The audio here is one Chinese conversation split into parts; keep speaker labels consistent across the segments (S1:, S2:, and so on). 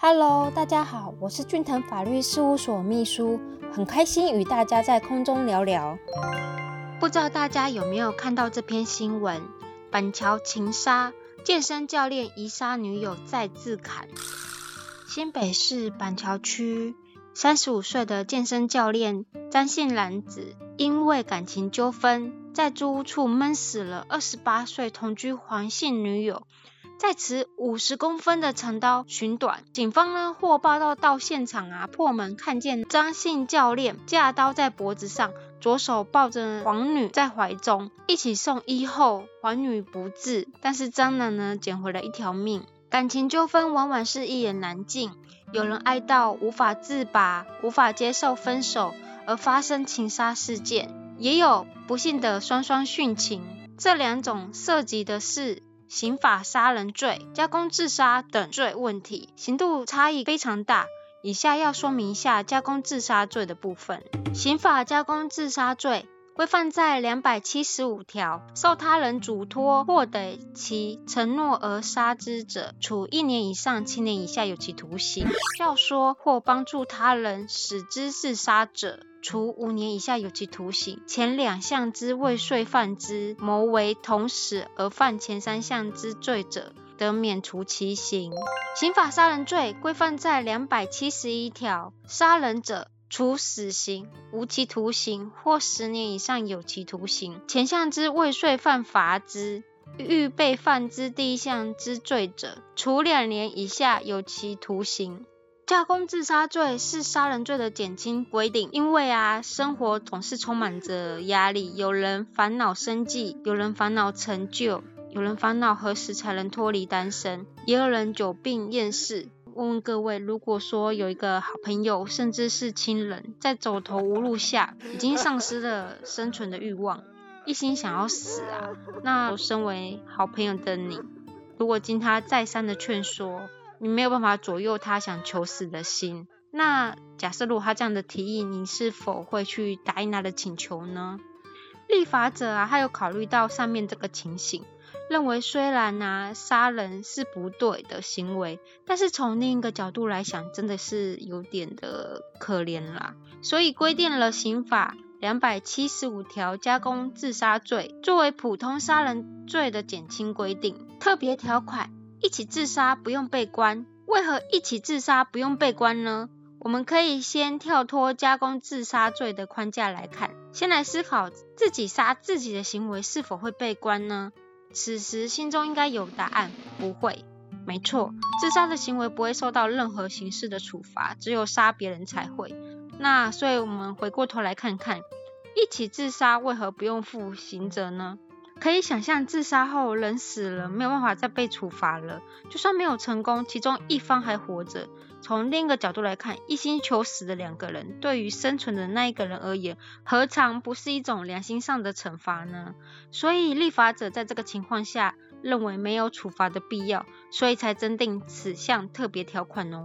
S1: Hello，大家好，我是俊腾法律事务所秘书，很开心与大家在空中聊聊。
S2: 不知道大家有没有看到这篇新闻？板桥情杀，健身教练疑杀女友再自砍。新北市板桥区三十五岁的健身教练张姓男子，因为感情纠纷，在租屋处闷死了二十八岁同居黄姓女友。在持五十公分的长刀寻短，警方呢获报到到现场啊，破门看见张姓教练架刀在脖子上，左手抱着黄女在怀中，一起送医后，黄女不治，但是张男呢捡回了一条命。感情纠纷往往是一言难尽，有人哀悼无法自拔，无法接受分手而发生情杀事件，也有不幸的双双殉情。这两种涉及的是。刑法杀人罪、加工自杀等罪问题，刑度差异非常大。以下要说明一下加工自杀罪的部分。刑法加工自杀罪规范在两百七十五条，受他人嘱托或得其承诺而杀之者，处一年以上七年以下有期徒刑；教唆或帮助他人使之自杀者。处五年以下有期徒刑，前两项之未遂犯之，谋为同死而犯前三项之罪者，得免除其刑。刑法杀人罪规范在两百七十一条，杀人者处死刑、无期徒刑或十年以上有期徒刑，前项之未遂犯罚之，预备犯之第一项之罪者，处两年以下有期徒刑。架空自杀罪是杀人罪的减轻规定，因为啊，生活总是充满着压力，有人烦恼生计，有人烦恼成就，有人烦恼何时才能脱离单身，也有人久病厌世。问问各位，如果说有一个好朋友，甚至是亲人，在走投无路下，已经丧失了生存的欲望，一心想要死啊，那身为好朋友的你，如果经他再三的劝说，你没有办法左右他想求死的心。那假设如果他这样的提议，你是否会去答应他的请求呢？立法者啊，他有考虑到上面这个情形，认为虽然啊杀人是不对的行为，但是从另一个角度来想，真的是有点的可怜啦。所以规定了刑法两百七十五条加工自杀罪作为普通杀人罪的减轻规定，特别条款。一起自杀不用被关，为何一起自杀不用被关呢？我们可以先跳脱加工自杀罪的框架来看，先来思考自己杀自己的行为是否会被关呢？此时心中应该有答案，不会。没错，自杀的行为不会受到任何形式的处罚，只有杀别人才会。那所以我们回过头来看看，一起自杀为何不用负刑责呢？可以想象，自杀后人死了，没有办法再被处罚了。就算没有成功，其中一方还活着。从另一个角度来看，一心求死的两个人，对于生存的那一个人而言，何尝不是一种良心上的惩罚呢？所以，立法者在这个情况下认为没有处罚的必要，所以才增订此项特别条款哦。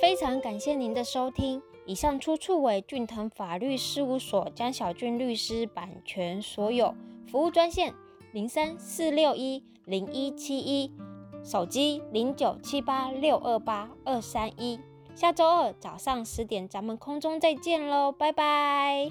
S1: 非常感谢您的收听。以上出处为俊腾法律事务所江小俊律师版权所有，服务专线零三四六一零一七一，手机零九七八六二八二三一。下周二早上十点，咱们空中再见喽，拜拜。